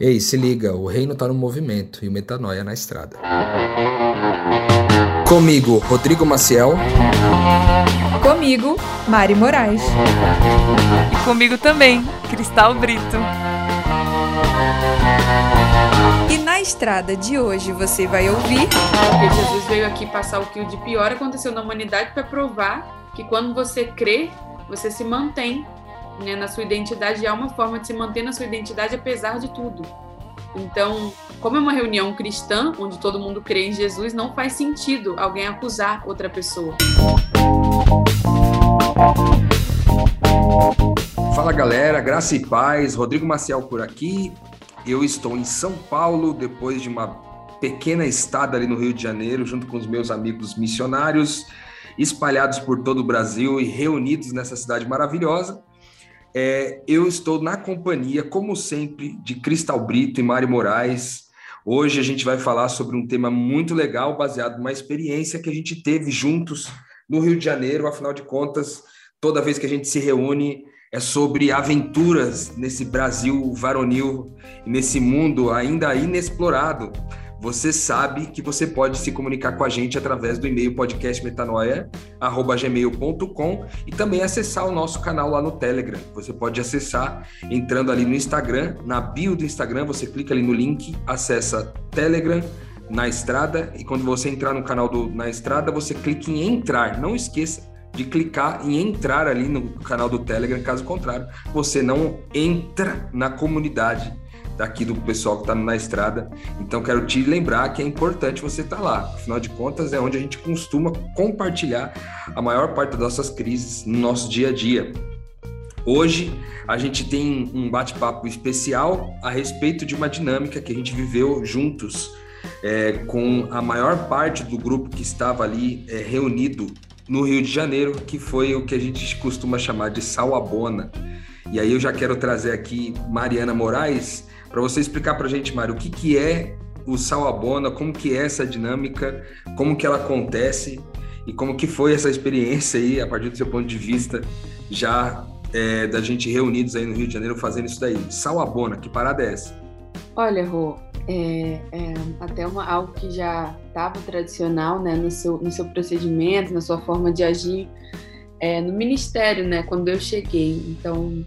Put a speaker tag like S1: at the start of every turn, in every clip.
S1: Ei, se liga, o reino tá no movimento e o metanoia na estrada. Comigo, Rodrigo Maciel.
S2: Comigo, Mari Moraes.
S3: E comigo também, Cristal Brito.
S2: E na estrada de hoje você vai ouvir.
S4: Porque Jesus veio aqui passar o que de pior aconteceu na humanidade para provar que quando você crê, você se mantém né, na sua identidade há uma forma de se manter na sua identidade apesar de tudo. Então, como é uma reunião cristã, onde todo mundo crê em Jesus, não faz sentido alguém acusar outra pessoa.
S1: Fala galera, graça e paz, Rodrigo Maciel por aqui. Eu estou em São Paulo depois de uma pequena estada ali no Rio de Janeiro, junto com os meus amigos missionários, espalhados por todo o Brasil e reunidos nessa cidade maravilhosa. É, eu estou na companhia, como sempre, de Cristal Brito e Mari Moraes. Hoje a gente vai falar sobre um tema muito legal, baseado numa experiência que a gente teve juntos no Rio de Janeiro. Afinal de contas, toda vez que a gente se reúne, é sobre aventuras nesse Brasil varonil, nesse mundo ainda inexplorado você sabe que você pode se comunicar com a gente através do e-mail podcastmetanoia@gmail.com e também acessar o nosso canal lá no Telegram. Você pode acessar entrando ali no Instagram, na bio do Instagram, você clica ali no link, acessa Telegram na estrada e quando você entrar no canal do Na Estrada, você clica em entrar. Não esqueça de clicar em entrar ali no canal do Telegram, caso contrário, você não entra na comunidade daqui do pessoal que está na estrada. Então, quero te lembrar que é importante você estar tá lá. Afinal de contas, é onde a gente costuma compartilhar a maior parte das nossas crises no nosso dia a dia. Hoje, a gente tem um bate-papo especial a respeito de uma dinâmica que a gente viveu juntos é, com a maior parte do grupo que estava ali é, reunido no Rio de Janeiro, que foi o que a gente costuma chamar de Salabona. E aí eu já quero trazer aqui Mariana Moraes, para você explicar para a gente, Mário, o que, que é o Salabona, como que é essa dinâmica, como que ela acontece e como que foi essa experiência aí, a partir do seu ponto de vista, já é, da gente reunidos aí no Rio de Janeiro fazendo isso daí. Salabona, que parada é essa?
S4: Olha, Rô, é, é até uma, algo que já estava tradicional né, no, seu, no seu procedimento, na sua forma de agir é, no ministério, né, quando eu cheguei. Então,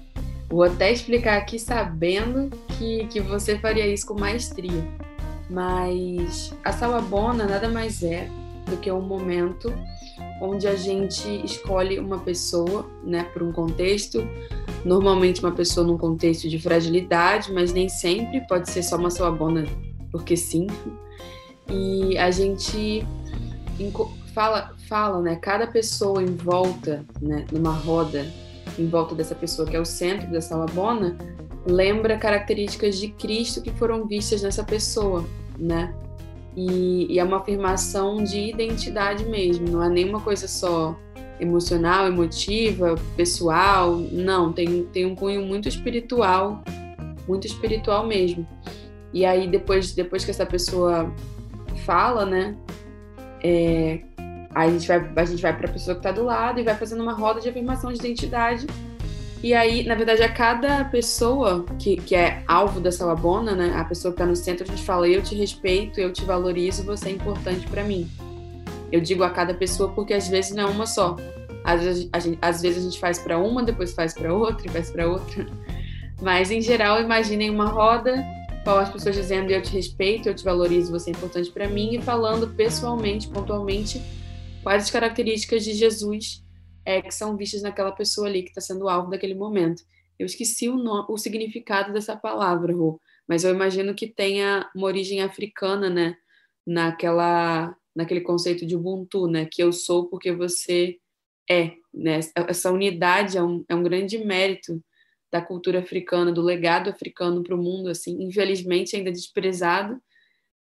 S4: Vou até explicar aqui sabendo que, que você faria isso com maestria. Mas a salabona nada mais é do que um momento onde a gente escolhe uma pessoa, né, por um contexto, normalmente uma pessoa num contexto de fragilidade, mas nem sempre pode ser só uma salabona porque sim. E a gente fala, fala, né, cada pessoa em volta, né, numa roda em volta dessa pessoa que é o centro dessa labona, lembra características de Cristo que foram vistas nessa pessoa, né? E, e, é uma afirmação de identidade mesmo, não é nenhuma coisa só emocional, emotiva, pessoal, não, tem, tem um cunho muito espiritual, muito espiritual mesmo. E aí depois, depois que essa pessoa fala, né, é, Aí a gente vai, a gente vai para a pessoa que está do lado e vai fazendo uma roda de afirmação de identidade. E aí, na verdade, a cada pessoa que, que é alvo dessa labona, né, a pessoa que está no centro, a gente fala: eu te respeito, eu te valorizo, você é importante para mim. Eu digo a cada pessoa porque às vezes não é uma só. Às vezes a gente, às vezes a gente faz para uma, depois faz para outra e faz para outra. Mas em geral, imaginem uma roda com as pessoas dizendo: eu te respeito, eu te valorizo, você é importante para mim, e falando pessoalmente, pontualmente quais as características de Jesus é, que são vistas naquela pessoa ali que está sendo alvo daquele momento. Eu esqueci o, o significado dessa palavra, Rô, mas eu imagino que tenha uma origem africana, né? Naquela, naquele conceito de Ubuntu, né? Que eu sou porque você é, né? Essa unidade é um, é um grande mérito da cultura africana, do legado africano para o mundo, assim, infelizmente ainda desprezado,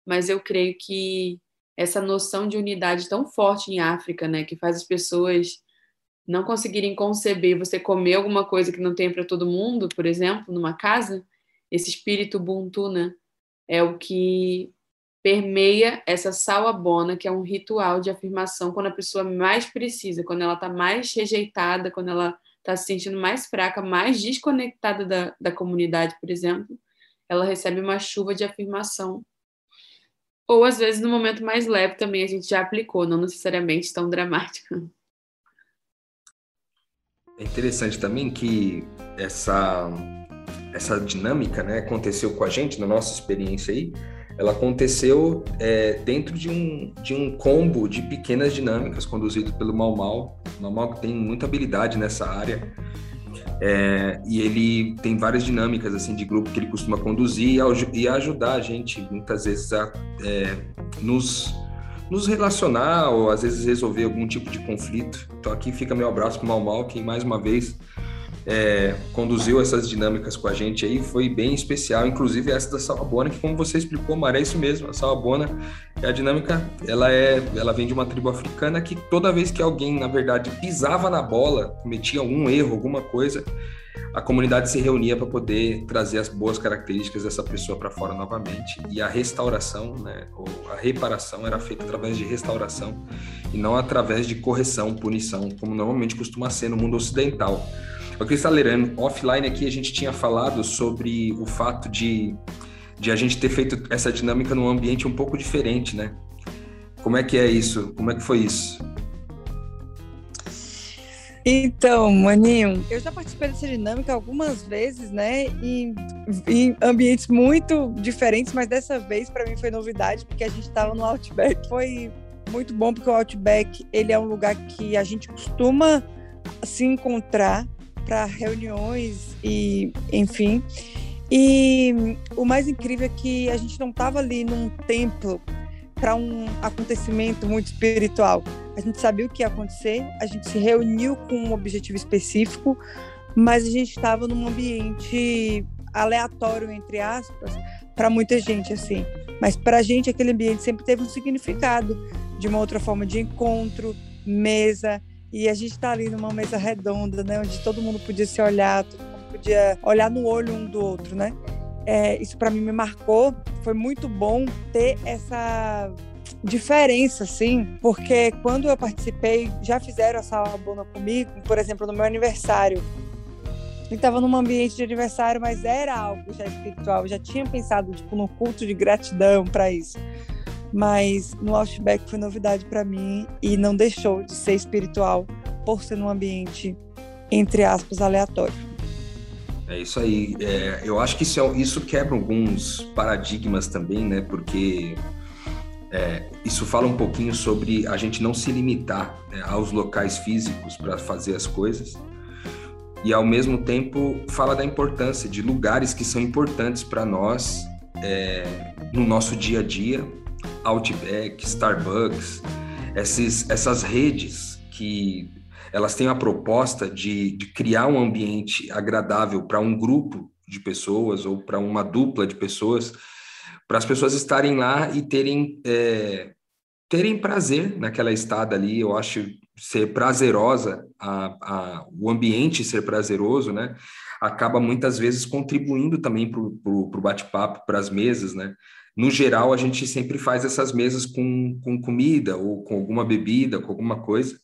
S4: mas eu creio que essa noção de unidade tão forte em África, né, que faz as pessoas não conseguirem conceber você comer alguma coisa que não tem para todo mundo, por exemplo, numa casa, esse espírito Ubuntu, né, é o que permeia essa salabona, que é um ritual de afirmação quando a pessoa mais precisa, quando ela está mais rejeitada, quando ela está se sentindo mais fraca, mais desconectada da, da comunidade, por exemplo. ela recebe uma chuva de afirmação. Ou às vezes no momento mais leve também a gente já aplicou, não necessariamente tão dramática.
S1: É interessante também que essa essa dinâmica, né, aconteceu com a gente na nossa experiência aí. Ela aconteceu é, dentro de um, de um combo de pequenas dinâmicas conduzido pelo Mal Mal. Mal Mal tem muita habilidade nessa área. É, e ele tem várias dinâmicas assim de grupo que ele costuma conduzir e, ajudar a gente muitas vezes a é, nos, nos relacionar ou às vezes resolver algum tipo de conflito. Então aqui fica meu abraço para o Mal Mal, que mais uma vez é, conduziu essas dinâmicas com a gente aí, foi bem especial, inclusive essa da Salabona, que como você explicou, Mara, é isso mesmo, a Salabona, é a dinâmica, ela é, ela vem de uma tribo africana que toda vez que alguém, na verdade, pisava na bola, cometia algum erro, alguma coisa, a comunidade se reunia para poder trazer as boas características dessa pessoa para fora novamente. E a restauração, né, ou a reparação era feita através de restauração e não através de correção, punição, como normalmente costuma ser no mundo ocidental. O Cristaleirano, offline aqui a gente tinha falado sobre o fato de, de a gente ter feito essa dinâmica num ambiente um pouco diferente, né? Como é que é isso? Como é que foi isso?
S5: Então, Maninho, eu já participei dessa dinâmica algumas vezes, né? Em, em ambientes muito diferentes, mas dessa vez para mim foi novidade, porque a gente estava no Outback. Foi muito bom, porque o Outback ele é um lugar que a gente costuma se encontrar para reuniões e, enfim. E o mais incrível é que a gente não estava ali num templo para um acontecimento muito espiritual. A gente sabia o que ia acontecer, a gente se reuniu com um objetivo específico, mas a gente estava num ambiente aleatório, entre aspas, para muita gente, assim. Mas para a gente, aquele ambiente sempre teve um significado de uma outra forma de encontro, mesa, e a gente está ali numa mesa redonda, né, onde todo mundo podia se olhar, todo mundo podia olhar no olho um do outro, né? É, isso para mim me marcou. Foi muito bom ter essa diferença, assim, porque quando eu participei, já fizeram a sala bona comigo, por exemplo, no meu aniversário. Eu estava num ambiente de aniversário, mas era algo já espiritual. Eu já tinha pensado tipo num culto de gratidão para isso mas no Outback foi novidade para mim e não deixou de ser espiritual por ser num ambiente, entre aspas, aleatório.
S1: É isso aí. É, eu acho que isso, é, isso quebra alguns paradigmas também, né? Porque é, isso fala um pouquinho sobre a gente não se limitar né, aos locais físicos para fazer as coisas. E ao mesmo tempo fala da importância de lugares que são importantes para nós é, no nosso dia a dia, Outback, Starbucks, esses, essas redes que elas têm a proposta de, de criar um ambiente agradável para um grupo de pessoas ou para uma dupla de pessoas, para as pessoas estarem lá e terem é, terem prazer naquela estada ali. Eu acho ser prazerosa, a, a, o ambiente ser prazeroso, né? Acaba muitas vezes contribuindo também para o bate-papo, para as mesas, né? No geral, a gente sempre faz essas mesas com, com comida ou com alguma bebida, com alguma coisa.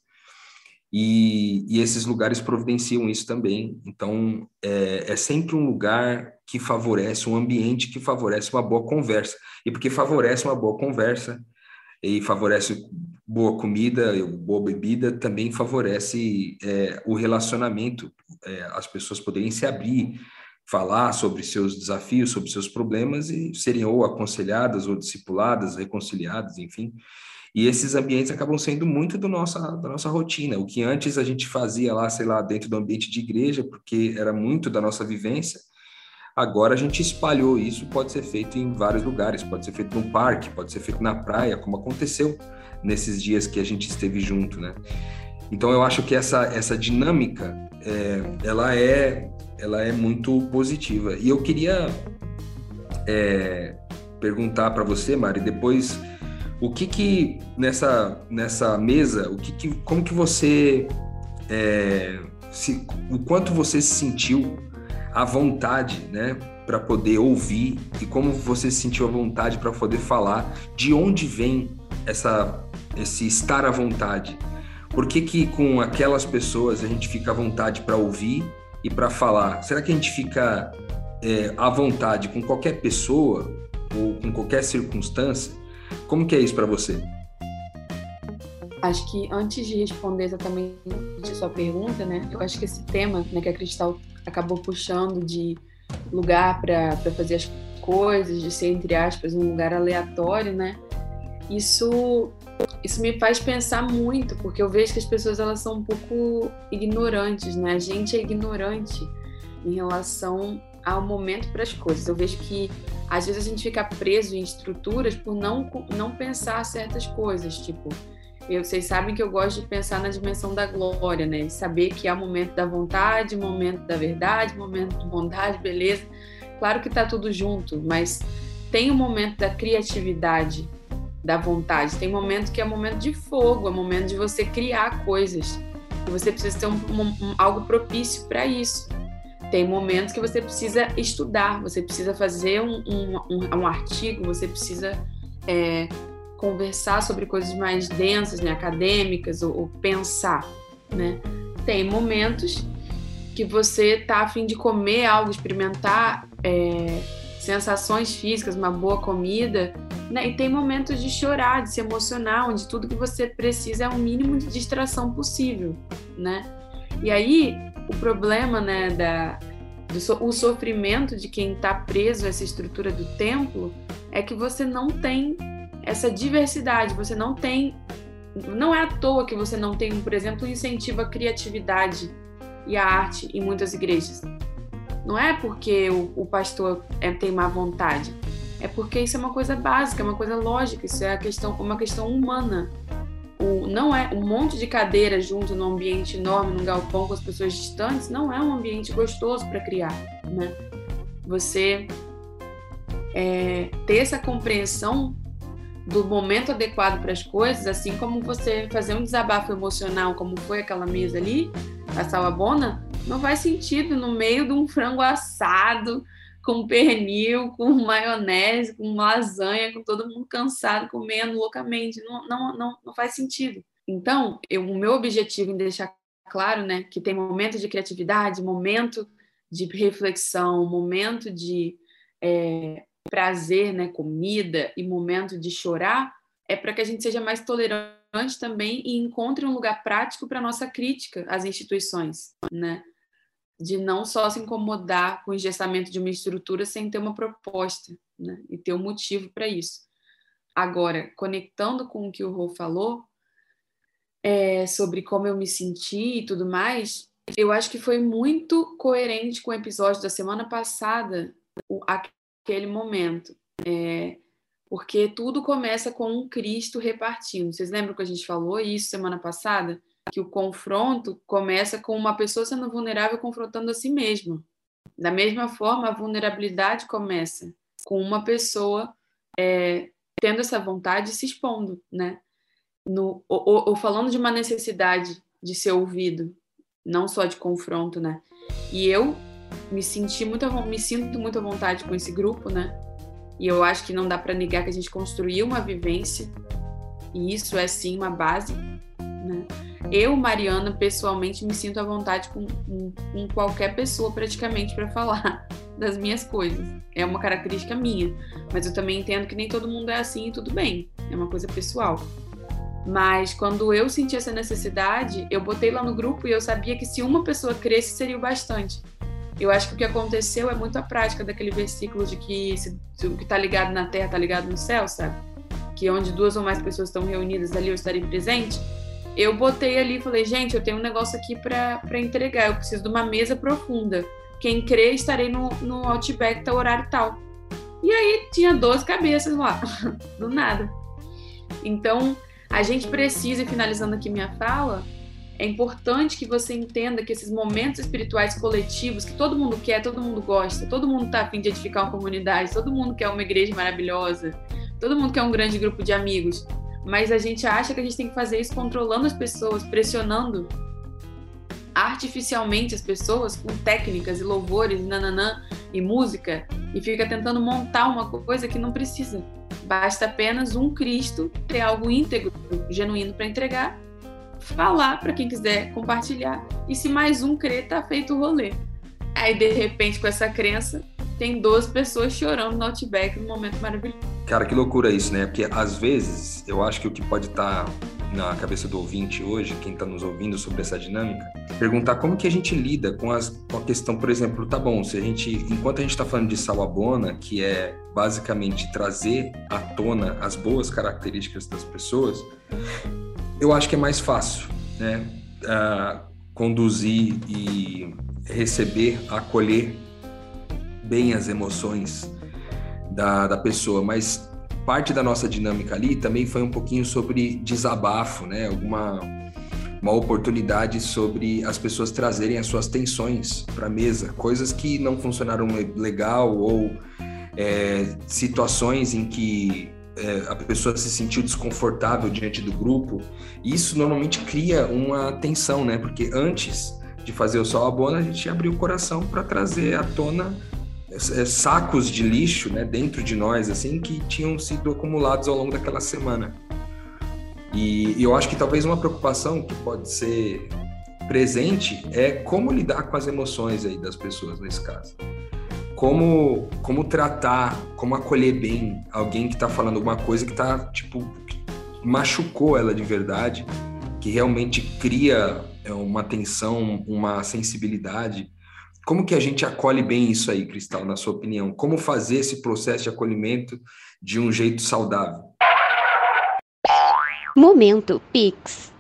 S1: E, e esses lugares providenciam isso também. Então, é, é, sempre um lugar que favorece, um ambiente que favorece uma boa conversa. E porque favorece uma boa conversa e favorece boa comida, boa bebida, também favorece é, o relacionamento, é, as pessoas poderem se abrir, falar sobre seus desafios, sobre seus problemas e serem ou aconselhadas ou discipuladas, reconciliadas, enfim. E esses ambientes acabam sendo muito do nossa, da nossa rotina. O que antes a gente fazia lá, sei lá, dentro do ambiente de igreja, porque era muito da nossa vivência, agora a gente espalhou isso. Pode ser feito em vários lugares, pode ser feito no parque, pode ser feito na praia, como aconteceu nesses dias que a gente esteve junto, né? Então eu acho que essa, essa dinâmica, é, ela é ela é muito positiva. E eu queria é, perguntar para você, Mari, depois o que que nessa nessa mesa, o que, que como que você é, se, o quanto você se sentiu à vontade, né, para poder ouvir e como você se sentiu à vontade para poder falar, de onde vem essa esse estar à vontade? Por que, que com aquelas pessoas a gente fica à vontade para ouvir e para falar? Será que a gente fica é, à vontade com qualquer pessoa ou com qualquer circunstância? Como que é isso para você?
S4: Acho que antes de responder exatamente a sua pergunta, né, eu acho que esse tema né, que a Cristal acabou puxando de lugar para fazer as coisas, de ser, entre aspas, um lugar aleatório, né, isso, isso me faz pensar muito, porque eu vejo que as pessoas elas são um pouco ignorantes, né, a gente é ignorante em relação ao momento para as coisas. Eu vejo que às vezes a gente fica preso em estruturas por não, não pensar certas coisas, tipo, eu, vocês sabem que eu gosto de pensar na dimensão da glória, né? Saber que há momento da vontade, momento da verdade, momento de bondade, beleza. Claro que está tudo junto, mas tem o um momento da criatividade, da vontade. Tem momento que é momento de fogo, é momento de você criar coisas. E você precisa ter um, um, um, algo propício para isso. Tem momentos que você precisa estudar, você precisa fazer um, um artigo, você precisa é, conversar sobre coisas mais densas, né, acadêmicas, ou, ou pensar, né? Tem momentos que você tá a fim de comer algo, experimentar é, sensações físicas, uma boa comida, né? E tem momentos de chorar, de se emocionar, onde tudo que você precisa é o mínimo de distração possível, né? E aí o problema, né, da do, o sofrimento de quem está preso a essa estrutura do templo é que você não tem essa diversidade, você não tem. Não é à toa que você não tem, por exemplo, incentivo à criatividade e à arte em muitas igrejas. Não é porque o, o pastor é, tem má vontade, é porque isso é uma coisa básica, é uma coisa lógica, isso é questão, uma questão humana. O, não é um monte de cadeira junto num ambiente enorme, num galpão com as pessoas distantes, não é um ambiente gostoso para criar, né? Você é, ter essa compreensão do momento adequado para as coisas, assim como você fazer um desabafo emocional, como foi aquela mesa ali, a salabona, não faz sentido no meio de um frango assado, com pernil, com maionese, com lasanha, com todo mundo cansado, comendo loucamente. Não, não, não, não faz sentido. Então, eu, o meu objetivo em deixar claro né, que tem momento de criatividade, momento de reflexão, momento de é, prazer, né, comida e momento de chorar, é para que a gente seja mais tolerante também e encontre um lugar prático para nossa crítica às instituições, né? De não só se incomodar com o engessamento de uma estrutura sem ter uma proposta, né? E ter um motivo para isso. Agora, conectando com o que o Rô falou, é, sobre como eu me senti e tudo mais, eu acho que foi muito coerente com o episódio da semana passada, o, aquele momento. É, porque tudo começa com um Cristo repartindo. Vocês lembram que a gente falou isso semana passada? Que o confronto começa com uma pessoa sendo vulnerável confrontando a si mesma. Da mesma forma, a vulnerabilidade começa com uma pessoa é, tendo essa vontade e se expondo, né? No, ou, ou, falando de uma necessidade de ser ouvido, não só de confronto, né? E eu me senti muito, me sinto muito à vontade com esse grupo, né? E eu acho que não dá para negar que a gente construiu uma vivência e isso é sim uma base, né? Eu, Mariana, pessoalmente me sinto à vontade com, com, com qualquer pessoa praticamente para falar das minhas coisas. É uma característica minha, mas eu também entendo que nem todo mundo é assim e tudo bem. É uma coisa pessoal. Mas quando eu senti essa necessidade, eu botei lá no grupo e eu sabia que se uma pessoa cresce seria o bastante. Eu acho que o que aconteceu é muito a prática daquele versículo de que se, se o que está ligado na terra está ligado no céu, sabe? Que onde duas ou mais pessoas estão reunidas ali eu estarei presente. Eu botei ali e falei, gente, eu tenho um negócio aqui para entregar, eu preciso de uma mesa profunda. Quem crê, estarei no, no Outback, tá horário tal. E aí tinha 12 cabeças lá, do nada. Então, a gente precisa, e finalizando aqui minha fala, é importante que você entenda que esses momentos espirituais coletivos, que todo mundo quer, todo mundo gosta, todo mundo está a fim de edificar uma comunidade, todo mundo quer uma igreja maravilhosa, todo mundo quer um grande grupo de amigos, mas a gente acha que a gente tem que fazer isso controlando as pessoas, pressionando artificialmente as pessoas com técnicas e louvores, nananã, e música, e fica tentando montar uma coisa que não precisa. Basta apenas um Cristo ter algo íntegro, genuíno para entregar falar para quem quiser compartilhar. E se mais um crer, tá feito o rolê. Aí, de repente, com essa crença, tem duas pessoas chorando no Outback num momento maravilhoso.
S1: Cara, que loucura isso, né? Porque às vezes eu acho que o que pode estar tá na cabeça do ouvinte hoje, quem está nos ouvindo sobre essa dinâmica, perguntar como que a gente lida com, as, com a questão, por exemplo, tá bom, se a gente, enquanto a gente está falando de salabona, que é basicamente trazer à tona as boas características das pessoas, eu acho que é mais fácil, né? Uh, conduzir e receber, acolher bem as emoções da, da pessoa, mas parte da nossa dinâmica ali também foi um pouquinho sobre desabafo, né? Alguma uma oportunidade sobre as pessoas trazerem as suas tensões para a mesa, coisas que não funcionaram legal ou é, situações em que é, a pessoa se sentiu desconfortável diante do grupo. Isso normalmente cria uma tensão, né? Porque antes de fazer o sol à bona, a gente abriu o coração para trazer à tona sacos de lixo né, dentro de nós, assim, que tinham sido acumulados ao longo daquela semana. E, eu acho que talvez uma preocupação que pode ser presente é como lidar com as emoções aí das pessoas nesse caso. Como, como tratar, como acolher bem alguém que está falando alguma coisa que está, tipo, machucou ela de verdade, que realmente cria é, uma tensão, uma sensibilidade como que a gente acolhe bem isso aí, Cristal, na sua opinião? Como fazer esse processo de acolhimento de um jeito saudável?
S6: Momento Pix.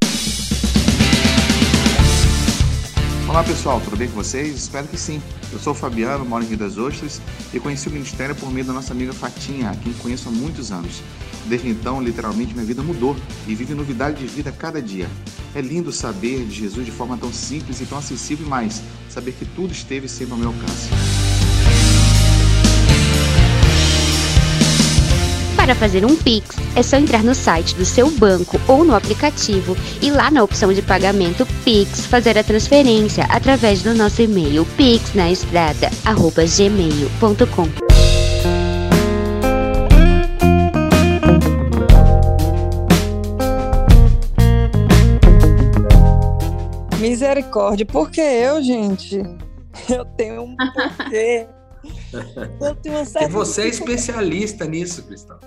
S7: Olá pessoal, tudo bem com vocês? Espero que sim. Eu sou o Fabiano, moro em Rio das Ostras e conheci o Ministério por meio da nossa amiga Fatinha, a quem conheço há muitos anos. Desde então, literalmente, minha vida mudou e vive novidade de vida a cada dia. É lindo saber de Jesus de forma tão simples e tão acessível, mas saber que tudo esteve sempre ao meu alcance.
S6: Para fazer um Pix, é só entrar no site do seu banco ou no aplicativo e lá na opção de pagamento Pix fazer a transferência através do nosso e-mail pixnaestrada@gmail.com.
S5: Misericórdia, porque eu, gente, eu tenho um porquê.
S1: Eu tenho uma certa. você é especialista nisso, Cristal.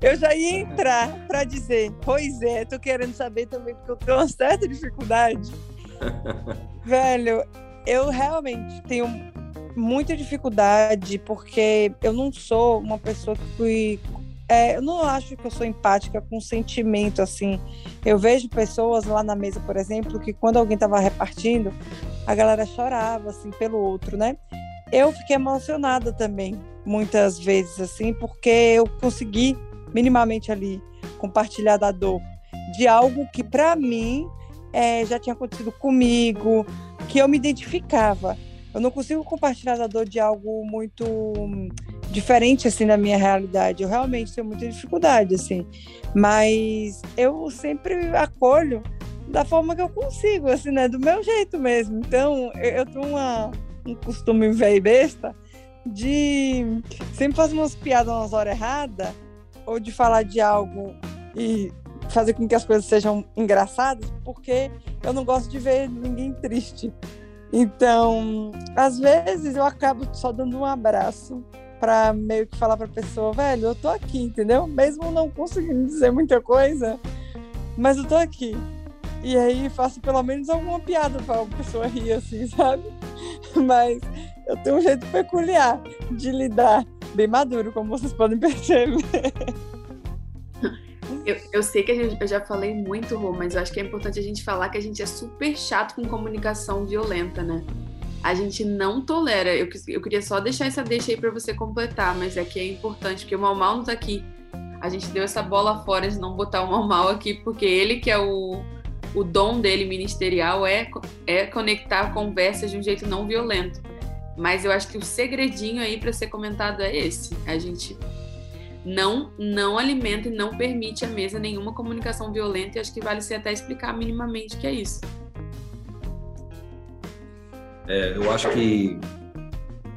S5: Eu já ia entrar para dizer, pois é, tô querendo saber também, porque eu tenho uma certa dificuldade. Velho, eu realmente tenho muita dificuldade, porque eu não sou uma pessoa que é, eu não acho que eu sou empática com sentimento assim. Eu vejo pessoas lá na mesa, por exemplo, que quando alguém estava repartindo, a galera chorava assim pelo outro, né? Eu fiquei emocionada também, muitas vezes assim, porque eu consegui minimamente ali compartilhar da dor de algo que para mim é, já tinha acontecido comigo, que eu me identificava. Eu não consigo compartilhar da dor de algo muito diferente assim da minha realidade. Eu realmente tenho muita dificuldade assim, mas eu sempre acolho da forma que eu consigo, assim, né, do meu jeito mesmo. Então, eu, eu tenho uma, um costume velho besta de sempre fazer umas piadas nas horas erradas ou de falar de algo e fazer com que as coisas sejam engraçadas, porque eu não gosto de ver ninguém triste. Então, às vezes eu acabo só dando um abraço para meio que falar para a pessoa, velho, eu tô aqui, entendeu? Mesmo não conseguindo dizer muita coisa, mas eu tô aqui. E aí faço pelo menos alguma piada para a pessoa rir assim, sabe? Mas eu tenho um jeito peculiar de lidar, bem maduro, como vocês podem perceber.
S4: Eu, eu sei que gente, eu já falei muito, Rô, mas eu acho que é importante a gente falar que a gente é super chato com comunicação violenta, né? A gente não tolera. Eu, eu queria só deixar essa deixa aí para você completar, mas é que é importante, porque o Mal Mal não tá aqui. A gente deu essa bola fora de não botar o Mal Mal aqui, porque ele que é o, o dom dele ministerial é, é conectar conversas de um jeito não violento. Mas eu acho que o segredinho aí para ser comentado é esse. A gente não não alimenta e não permite à mesa nenhuma comunicação violenta e acho que vale ser até explicar minimamente que é isso.
S1: É, eu acho que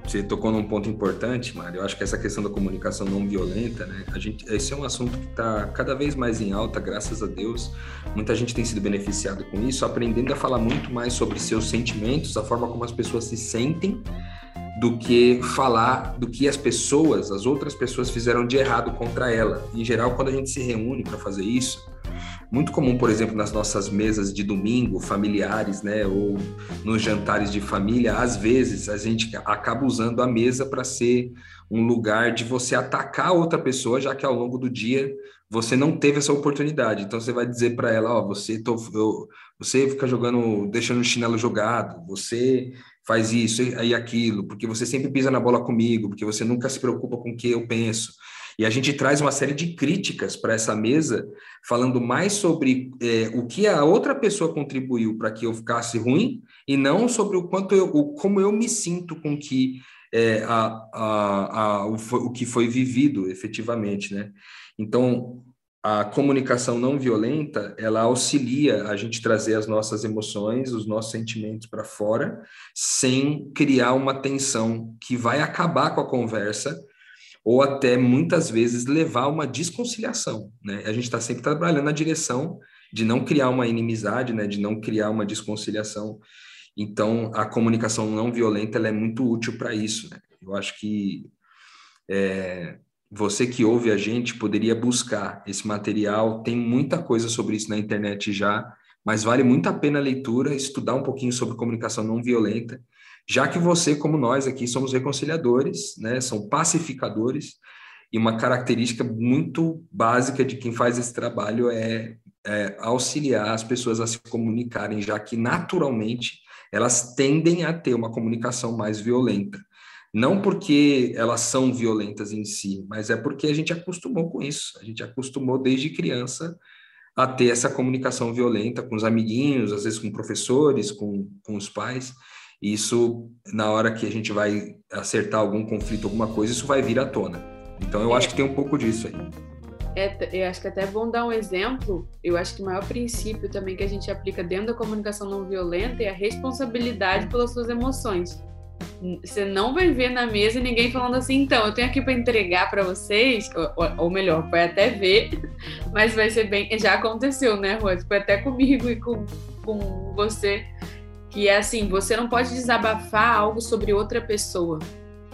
S1: você tocou num ponto importante, Mário. Eu acho que essa questão da comunicação não violenta, né? A gente, esse é um assunto que está cada vez mais em alta, graças a Deus. Muita gente tem sido beneficiada com isso, aprendendo a falar muito mais sobre seus sentimentos, a forma como as pessoas se sentem, do que falar do que as pessoas, as outras pessoas fizeram de errado contra ela. Em geral, quando a gente se reúne para fazer isso, muito comum, por exemplo, nas nossas mesas de domingo, familiares, né, ou nos jantares de família, às vezes a gente acaba usando a mesa para ser um lugar de você atacar outra pessoa, já que ao longo do dia você não teve essa oportunidade. Então você vai dizer para ela, ó, oh, você tô, eu, você fica jogando, deixando o chinelo jogado, você faz isso e aquilo, porque você sempre pisa na bola comigo, porque você nunca se preocupa com o que eu penso. E a gente traz uma série de críticas para essa mesa, falando mais sobre é, o que a outra pessoa contribuiu para que eu ficasse ruim, e não sobre o quanto eu, o, como eu me sinto com que é, a, a, a, o, o que foi vivido efetivamente, né? Então, a comunicação não violenta, ela auxilia a gente trazer as nossas emoções, os nossos sentimentos para fora, sem criar uma tensão que vai acabar com a conversa ou até muitas vezes levar a uma desconciliação, né? A gente está sempre trabalhando na direção de não criar uma inimizade, né? De não criar uma desconciliação. Então, a comunicação não violenta é muito útil para isso, né? Eu acho que é, você que ouve a gente poderia buscar esse material, tem muita coisa sobre isso na internet já, mas vale muito a pena a leitura, estudar um pouquinho sobre comunicação não violenta, já que você, como nós aqui, somos reconciliadores, né, são pacificadores, e uma característica muito básica de quem faz esse trabalho é, é auxiliar as pessoas a se comunicarem, já que naturalmente elas tendem a ter uma comunicação mais violenta. Não porque elas são violentas em si, mas é porque a gente acostumou com isso. A gente acostumou desde criança a ter essa comunicação violenta com os amiguinhos, às vezes com professores, com, com os pais. E isso, na hora que a gente vai acertar algum conflito, alguma coisa, isso vai vir à tona. Então, eu é. acho que tem um pouco disso aí.
S4: É, eu acho que até é bom dar um exemplo. Eu acho que o maior princípio também que a gente aplica dentro da comunicação não violenta é a responsabilidade pelas suas emoções. Você não vai ver na mesa ninguém falando assim, então, eu tenho aqui para entregar para vocês, ou, ou, melhor, vai até ver, mas vai ser bem. Já aconteceu, né, Rose? Foi até comigo e com, com você, que é assim: você não pode desabafar algo sobre outra pessoa.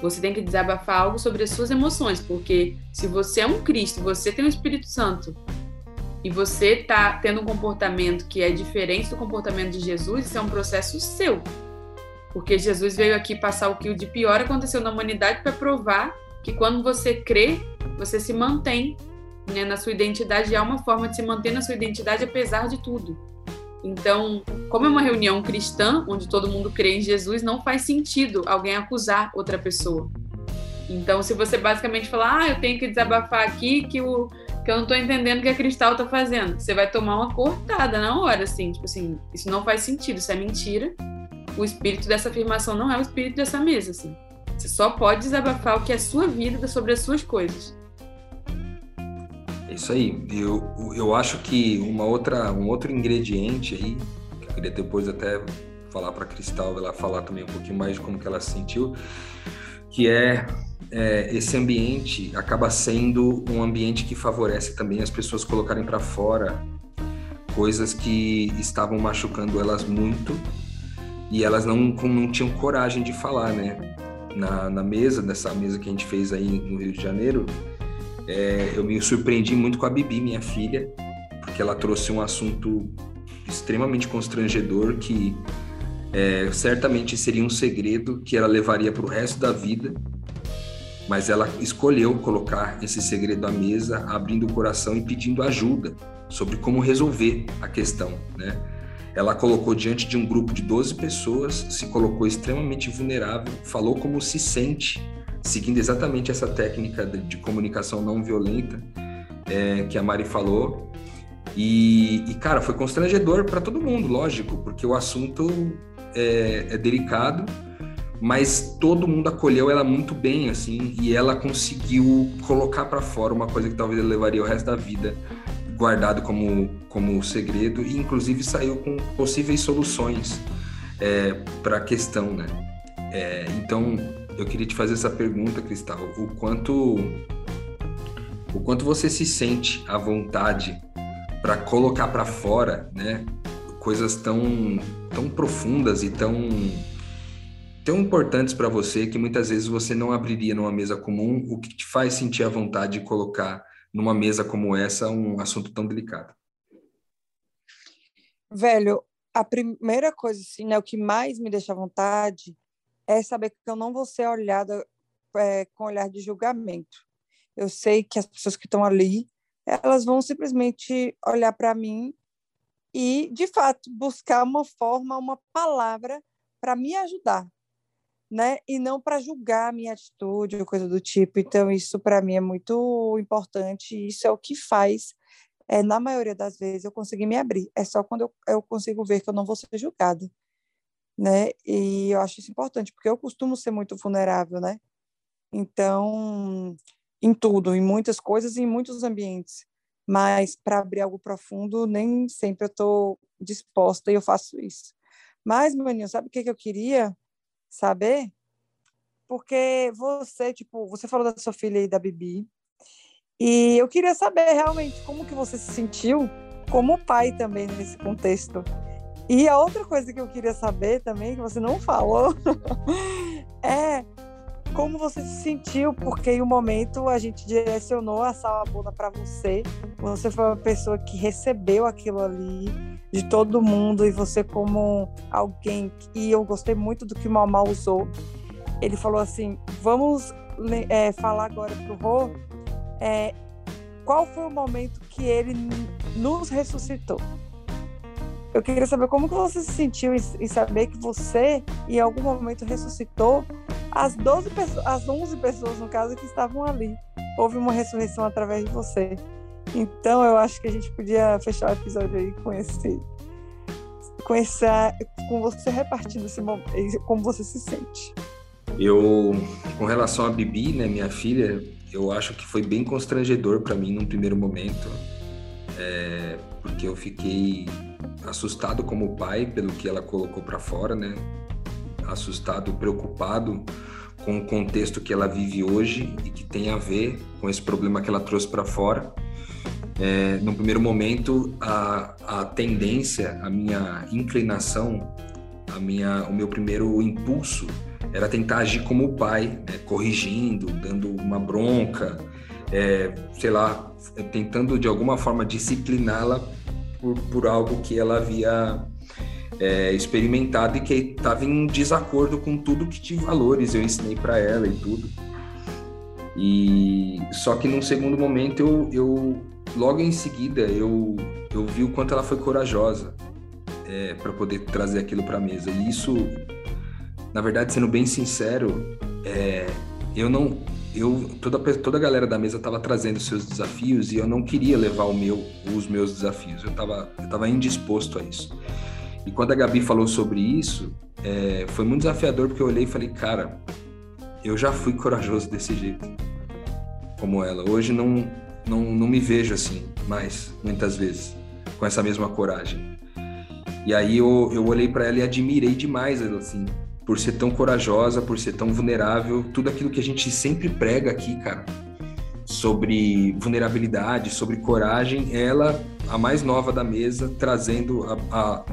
S4: Você tem que desabafar algo sobre as suas emoções, porque se você é um Cristo, você tem o um Espírito Santo, e você está tendo um comportamento que é diferente do comportamento de Jesus, isso é um processo seu. Porque Jesus veio aqui passar o que o de pior aconteceu na humanidade para provar que quando você crê, você se mantém né, na sua identidade e há uma forma de se manter na sua identidade apesar de tudo. Então, como é uma reunião cristã, onde todo mundo crê em Jesus, não faz sentido alguém acusar outra pessoa. Então, se você basicamente falar, ah, eu tenho que desabafar aqui que, o, que eu não estou entendendo o que a Cristal está fazendo, você vai tomar uma cortada na hora, assim, tipo assim, isso não faz sentido, isso é mentira o espírito dessa afirmação não é o espírito dessa mesa, assim. Você só pode desabafar o que é sua vida sobre as suas coisas.
S1: É isso aí. Eu, eu acho que uma outra, um outro ingrediente aí, que eu queria depois até falar para Cristal, ela falar também um pouquinho mais de como que ela se sentiu, que é, é, esse ambiente acaba sendo um ambiente que favorece também as pessoas colocarem para fora coisas que estavam machucando elas muito e elas não, não tinham coragem de falar, né? Na, na mesa, nessa mesa que a gente fez aí no Rio de Janeiro, é, eu me surpreendi muito com a Bibi, minha filha, porque ela trouxe um assunto extremamente constrangedor que é, certamente seria um segredo que ela levaria para o resto da vida, mas ela escolheu colocar esse segredo à mesa, abrindo o coração e pedindo ajuda sobre como resolver a questão, né? Ela colocou diante de um grupo de 12 pessoas, se colocou extremamente vulnerável, falou como se sente, seguindo exatamente essa técnica de, de comunicação não violenta é, que a Mari falou. E, e cara, foi constrangedor para todo mundo, lógico, porque o assunto é, é delicado, mas todo mundo acolheu ela muito bem, assim, e ela conseguiu colocar para fora uma coisa que talvez levaria o resto da vida guardado como, como segredo e inclusive saiu com possíveis soluções é, para a questão, né? É, então eu queria te fazer essa pergunta, Cristal, o quanto o quanto você se sente à vontade para colocar para fora, né? Coisas tão tão profundas e tão tão importantes para você que muitas vezes você não abriria numa mesa comum, o que te faz sentir a vontade de colocar numa mesa como essa um assunto tão delicado?
S5: Velho, a primeira coisa, assim, né, o que mais me deixa à vontade é saber que eu não vou ser olhada é, com olhar de julgamento. Eu sei que as pessoas que estão ali, elas vão simplesmente olhar para mim e, de fato, buscar uma forma, uma palavra para me ajudar, né? E não para julgar a minha atitude ou coisa do tipo. Então, isso para mim é muito importante e isso é o que faz é, na maioria das vezes eu consegui me abrir. É só quando eu, eu consigo ver que eu não vou ser julgada, né? E eu acho isso importante, porque eu costumo ser muito vulnerável, né? Então, em tudo, em muitas coisas em muitos ambientes. Mas para abrir algo profundo, nem sempre eu estou disposta e eu faço isso. Mas, maninho, sabe o que, que eu queria saber? Porque você, tipo, você falou da sua filha e da Bibi, e eu queria saber realmente como que você se sentiu como pai também nesse contexto. E a outra coisa que eu queria saber também, que você não falou, é como você se sentiu, porque em um momento a gente direcionou a Salabona para você. Você foi uma pessoa que recebeu aquilo ali de todo mundo e você como alguém e eu gostei muito do que o Mamá usou. Ele falou assim: vamos é, falar agora pro Rô é, qual foi o momento que ele nos ressuscitou? Eu queria saber como que você se sentiu em, saber que você, em algum momento, ressuscitou as 12 pessoas, as 11 pessoas, no caso, que estavam ali. Houve uma ressurreição através de você. Então, eu acho que a gente podia fechar o episódio aí com esse com essa com você repartindo esse momento, como você se sente.
S1: Eu, com relação a Bibi, né, minha filha, eu acho que foi bem constrangedor para mim num primeiro momento, é, porque eu fiquei assustado como pai pelo que ela colocou para fora, né? Assustado, preocupado com o contexto que ela vive hoje e que tem a ver com esse problema que ela trouxe para fora. É, no primeiro momento, a, a tendência, a minha inclinação, a minha, o meu primeiro impulso era tentar agir como o pai, né? corrigindo, dando uma bronca, é, sei lá, tentando de alguma forma discipliná-la por, por algo que ela havia é, experimentado e que estava em desacordo com tudo que de valores eu ensinei para ela e tudo. E só que num segundo momento eu, eu logo em seguida eu, eu vi o quanto ela foi corajosa é, para poder trazer aquilo para a mesa. E isso na verdade, sendo bem sincero, é, eu não. Eu, toda, toda a galera da mesa estava trazendo seus desafios e eu não queria levar o meu, os meus desafios. Eu estava eu tava indisposto a isso. E quando a Gabi falou sobre isso, é, foi muito desafiador porque eu olhei e falei, cara, eu já fui corajoso desse jeito, como ela. Hoje não, não, não me vejo assim mais, muitas vezes, com essa mesma coragem. E aí eu, eu olhei para ela e admirei demais ela, assim, por ser tão corajosa, por ser tão vulnerável, tudo aquilo que a gente sempre prega aqui, cara, sobre vulnerabilidade, sobre coragem, ela, a mais nova da mesa, trazendo a, a,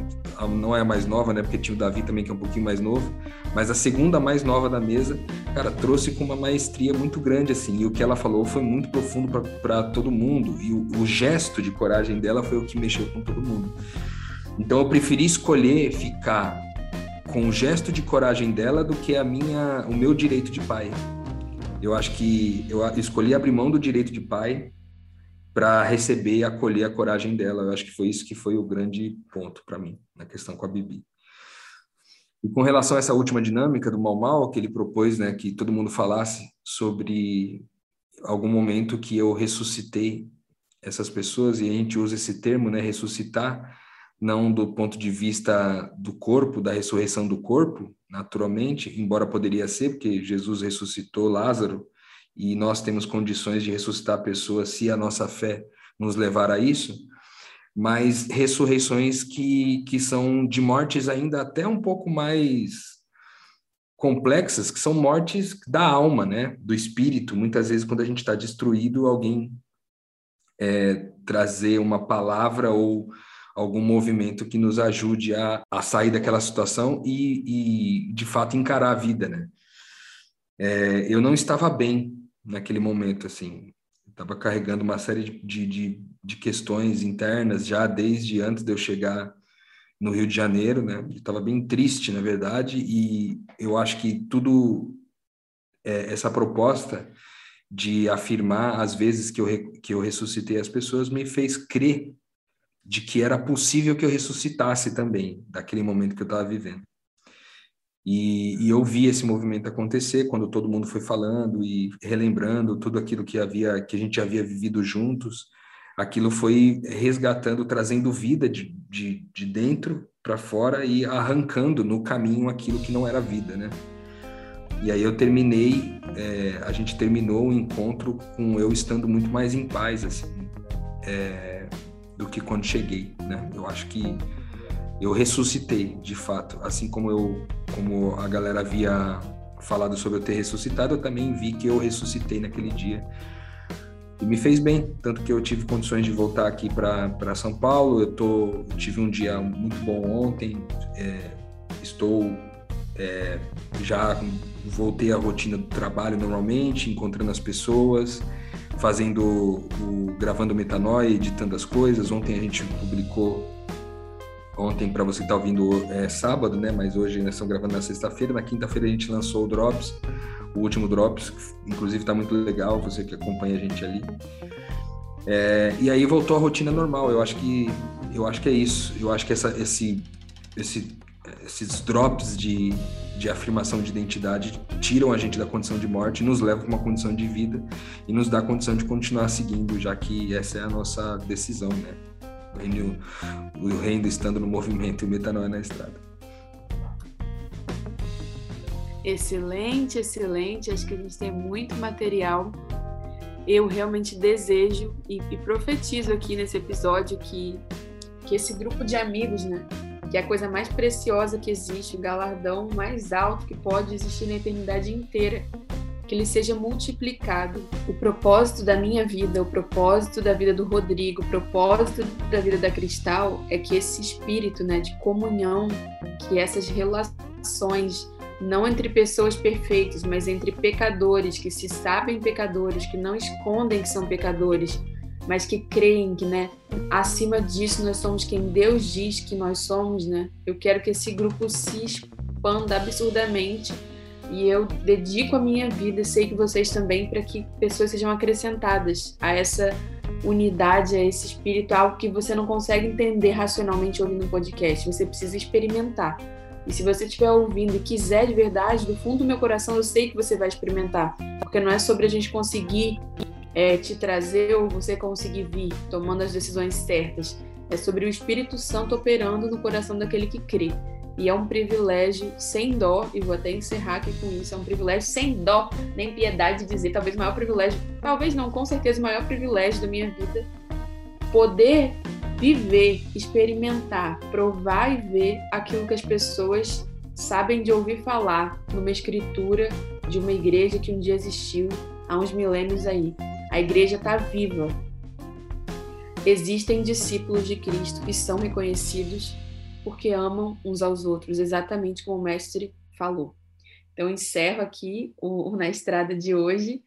S1: não é a mais nova, né, porque tinha o Davi também que é um pouquinho mais novo, mas a segunda mais nova da mesa, cara, trouxe com uma maestria muito grande assim, e o que ela falou foi muito profundo para todo mundo, e o, o gesto de coragem dela foi o que mexeu com todo mundo. Então eu preferi escolher ficar com o gesto de coragem dela do que a minha, o meu direito de pai. Eu acho que eu escolhi abrir mão do direito de pai para receber e acolher a coragem dela. Eu acho que foi isso que foi o grande ponto para mim na questão com a Bibi. E com relação a essa última dinâmica do mal mal que ele propôs, né, que todo mundo falasse sobre algum momento que eu ressuscitei essas pessoas e a gente usa esse termo, né, ressuscitar não do ponto de vista do corpo, da ressurreição do corpo, naturalmente, embora poderia ser, porque Jesus ressuscitou Lázaro e nós temos condições de ressuscitar pessoas se a nossa fé nos levar a isso, mas ressurreições que, que são de mortes ainda até um pouco mais complexas, que são mortes da alma, né, do espírito. Muitas vezes, quando a gente está destruído, alguém é, trazer uma palavra ou algum movimento que nos ajude a, a sair daquela situação e, e, de fato, encarar a vida, né? É, eu não estava bem naquele momento, assim. Estava carregando uma série de, de, de, questões internas já desde antes de eu chegar no Rio de Janeiro, né? Estava bem triste, na verdade, e eu acho que tudo é, essa proposta de afirmar as vezes que eu, que eu ressuscitei as pessoas me fez crer de que era possível que eu ressuscitasse também, daquele momento que eu estava vivendo. E, e, eu vi esse movimento acontecer quando todo mundo foi falando e relembrando tudo aquilo que havia que a gente havia vivido juntos. Aquilo foi resgatando, trazendo vida de, de, de dentro para fora e arrancando no caminho aquilo que não era vida, né? E aí eu terminei, é, a gente terminou o encontro com eu estando muito mais em paz, assim, é, do que quando cheguei, né? Eu acho que eu ressuscitei, de fato, assim como eu, como a galera havia falado sobre eu ter ressuscitado, eu também vi que eu ressuscitei naquele dia. E me fez bem, tanto que eu tive condições de voltar aqui para São Paulo. Eu tô, tive um dia muito bom ontem, é, estou é, já voltei à rotina do trabalho normalmente, encontrando as pessoas, fazendo o gravando metanoia, editando as coisas. Ontem a gente publicou ontem para você que está ouvindo é sábado, né? Mas hoje nós estamos gravando na sexta-feira. Na quinta-feira a gente lançou o Drops, o último Drops, inclusive está muito legal. Você que acompanha a gente ali. É, e aí voltou à rotina normal. Eu acho que eu acho que é isso. Eu acho que essa, esse esse esses drops de, de afirmação de identidade tiram a gente da condição de morte, nos levam para uma condição de vida e nos dá a condição de continuar seguindo, já que essa é a nossa decisão, né? O reino, o reino estando no movimento e o metanoia na estrada.
S4: Excelente, excelente. Acho que a gente tem muito material. Eu realmente desejo e, e profetizo aqui nesse episódio que, que esse grupo de amigos, né? que é a coisa mais preciosa que existe, o galardão mais alto que pode existir na eternidade inteira, que ele seja multiplicado. O propósito da minha vida, o propósito da vida do Rodrigo, o propósito da vida da Cristal é que esse espírito, né, de comunhão, que essas relações não entre pessoas perfeitas, mas entre pecadores que se sabem pecadores, que não escondem que são pecadores, mas que creem que, né, acima disso nós somos quem Deus diz que nós somos, né? Eu quero que esse grupo se expanda absurdamente e eu dedico a minha vida, sei que vocês também, para que pessoas sejam acrescentadas a essa unidade, a esse espírito, algo que você não consegue entender racionalmente ouvindo um podcast, você precisa experimentar. E se você estiver ouvindo e quiser de verdade, do fundo do meu coração, eu sei que você vai experimentar, porque não é sobre a gente conseguir é, te trazer ou você conseguir vir tomando as decisões certas. É sobre o Espírito Santo operando no coração daquele que crê. E é um privilégio sem dó, e vou até encerrar aqui com isso, é um privilégio sem dó, nem piedade de dizer, talvez o maior privilégio, talvez não, com certeza o maior privilégio da minha vida, poder viver, experimentar, provar e ver aquilo que as pessoas sabem de ouvir falar numa escritura de uma igreja que um dia existiu há uns milênios aí. A igreja está viva. Existem discípulos de Cristo que são reconhecidos porque amam uns aos outros, exatamente como o mestre falou. Então, encerro aqui o, o Na Estrada de hoje,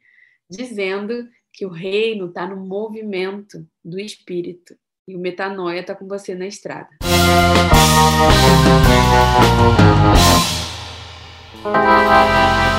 S4: dizendo que o reino está no movimento do Espírito e o metanoia está com você na estrada. Música